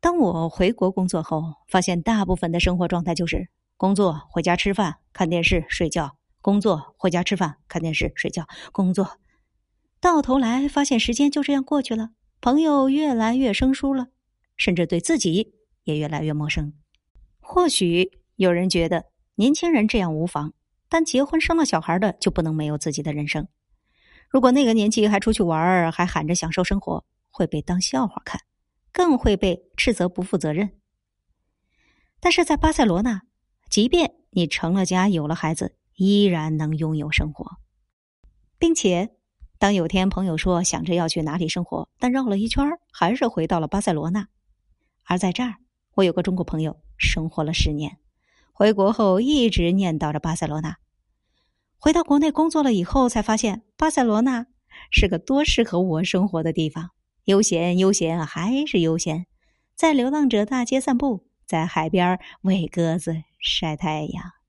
当我回国工作后，发现大部分的生活状态就是工作、回家吃饭、看电视、睡觉；工作、回家吃饭、看电视、睡觉；工作。到头来发现时间就这样过去了，朋友越来越生疏了，甚至对自己也越来越陌生。或许有人觉得年轻人这样无妨，但结婚生了小孩的就不能没有自己的人生。如果那个年纪还出去玩儿，还喊着享受生活，会被当笑话看。更会被斥责不负责任。但是在巴塞罗那，即便你成了家、有了孩子，依然能拥有生活，并且，当有天朋友说想着要去哪里生活，但绕了一圈还是回到了巴塞罗那。而在这儿，我有个中国朋友生活了十年，回国后一直念叨着巴塞罗那。回到国内工作了以后，才发现巴塞罗那是个多适合我生活的地方。悠闲，悠闲，还是悠闲，在流浪者大街散步，在海边喂鸽子、晒太阳。